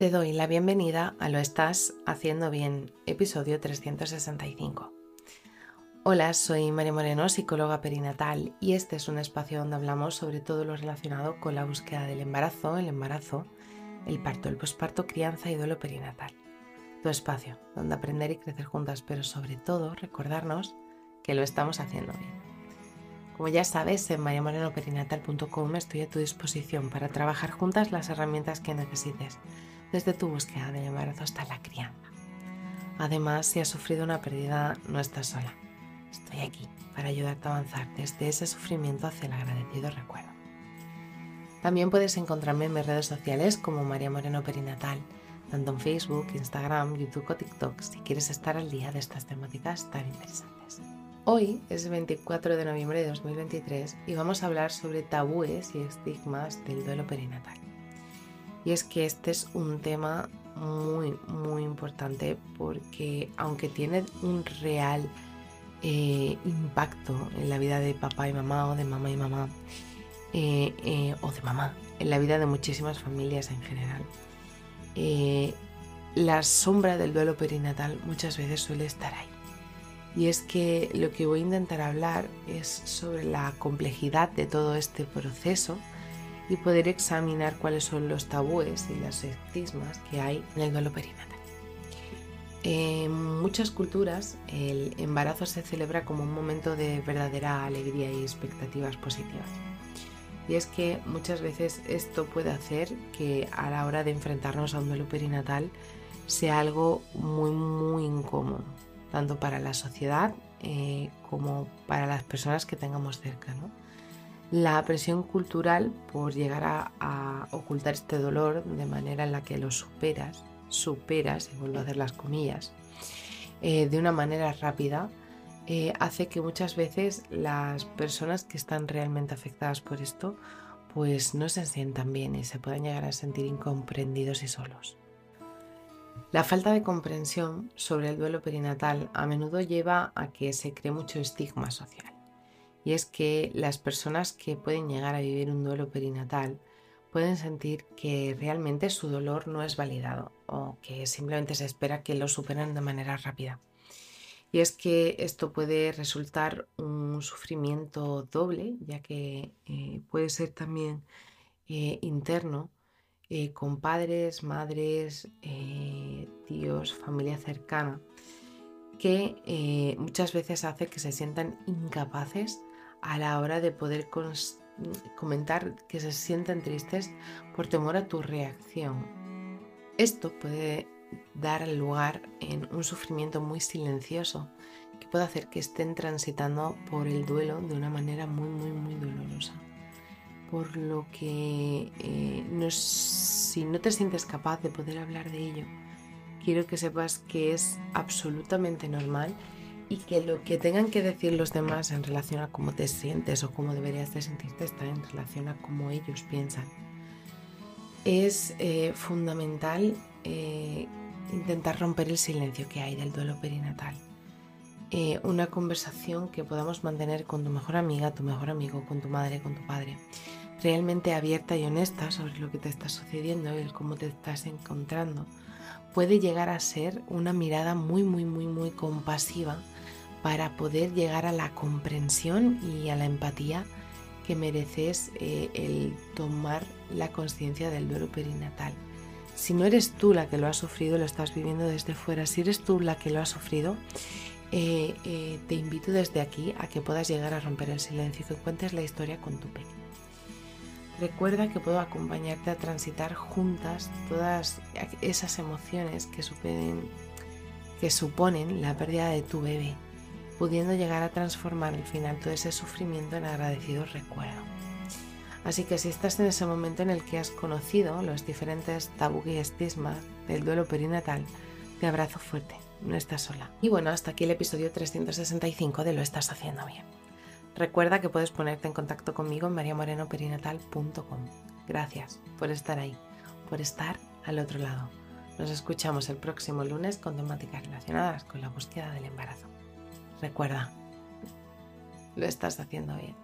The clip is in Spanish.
Te doy la bienvenida a Lo Estás Haciendo Bien, episodio 365. Hola, soy María Moreno, psicóloga perinatal, y este es un espacio donde hablamos sobre todo lo relacionado con la búsqueda del embarazo, el embarazo, el parto, el posparto, crianza y duelo perinatal. Tu espacio, donde aprender y crecer juntas, pero sobre todo recordarnos que lo estamos haciendo bien. Como ya sabes, en mariamorenoperinatal.com estoy a tu disposición para trabajar juntas las herramientas que necesites desde tu búsqueda del embarazo hasta la crianza. Además, si has sufrido una pérdida, no estás sola. Estoy aquí para ayudarte a avanzar desde ese sufrimiento hacia el agradecido recuerdo. También puedes encontrarme en mis redes sociales como María Moreno Perinatal, tanto en Facebook, Instagram, YouTube o TikTok, si quieres estar al día de estas temáticas tan interesantes. Hoy es el 24 de noviembre de 2023 y vamos a hablar sobre tabúes y estigmas del duelo perinatal. Y es que este es un tema muy, muy importante porque aunque tiene un real eh, impacto en la vida de papá y mamá o de mamá y mamá, eh, eh, o de mamá, en la vida de muchísimas familias en general, la sombra del duelo perinatal muchas veces suele estar ahí. Y es que lo que voy a intentar hablar es sobre la complejidad de todo este proceso y poder examinar cuáles son los tabúes y las estigmas que hay en el duelo perinatal. En muchas culturas el embarazo se celebra como un momento de verdadera alegría y expectativas positivas. Y es que muchas veces esto puede hacer que a la hora de enfrentarnos a un duelo perinatal sea algo muy muy incómodo, tanto para la sociedad eh, como para las personas que tengamos cerca. ¿no? La presión cultural por llegar a, ocultar este dolor de manera en la que lo superas, superas, y vuelvo a hacer las comillas, eh, de una manera rápida, eh, hace que muchas veces las personas que están realmente afectadas por esto pues no se sientan bien y se puedan llegar a sentir incomprendidos y solos. La falta de comprensión sobre el duelo perinatal a menudo lleva a que se cree mucho estigma social y es que las personas que pueden llegar a vivir un duelo perinatal pueden sentir que realmente su dolor no es validado o que simplemente se espera que lo superen de manera rápida. Y es que esto puede resultar un sufrimiento doble, ya que eh, puede ser también eh, interno, eh, con padres, madres, tíos, familia cercana, que muchas veces hace que se sientan incapaces a la hora de poder comentar que se sienten tristes por temor a tu reacción. Esto puede dar lugar en un sufrimiento muy silencioso que puede hacer que estén transitando por el duelo de una manera muy, muy, muy dolorosa. Por lo que eh, si no te sientes capaz de poder hablar de ello, quiero que sepas que es absolutamente normal y que lo que tengan que decir los demás en relación a cómo te sientes o cómo deberías de sentirte está en relación a cómo ellos piensan. Es eh, fundamental eh, intentar romper el silencio que hay del duelo perinatal. Eh, una conversación que podamos mantener con tu mejor amiga, tu mejor amigo, con tu madre, con tu padre, realmente abierta y honesta sobre lo que te está sucediendo y cómo te estás encontrando, puede llegar a ser una mirada muy, muy, muy, muy compasiva para poder llegar a la comprensión y a la empatía que mereces eh, el tomar la conciencia del duelo perinatal. Si no eres tú la que lo ha sufrido, lo estás viviendo desde fuera, si eres tú la que lo ha sufrido, eh, eh, te invito desde aquí a que puedas llegar a romper el silencio y que cuentes la historia con tu pequeño. Recuerda que puedo acompañarte a transitar juntas todas esas emociones que, que suponen la pérdida de tu bebé pudiendo llegar a transformar al final todo ese sufrimiento en agradecido recuerdo. Así que si estás en ese momento en el que has conocido los diferentes tabú y estigmas del duelo perinatal, te abrazo fuerte, no estás sola. Y bueno, hasta aquí el episodio 365 de Lo estás haciendo bien. Recuerda que puedes ponerte en contacto conmigo en mariamorenoperinatal.com. Gracias por estar ahí, por estar al otro lado. Nos escuchamos el próximo lunes con temáticas relacionadas con la búsqueda del embarazo. Recuerda, lo estás haciendo bien.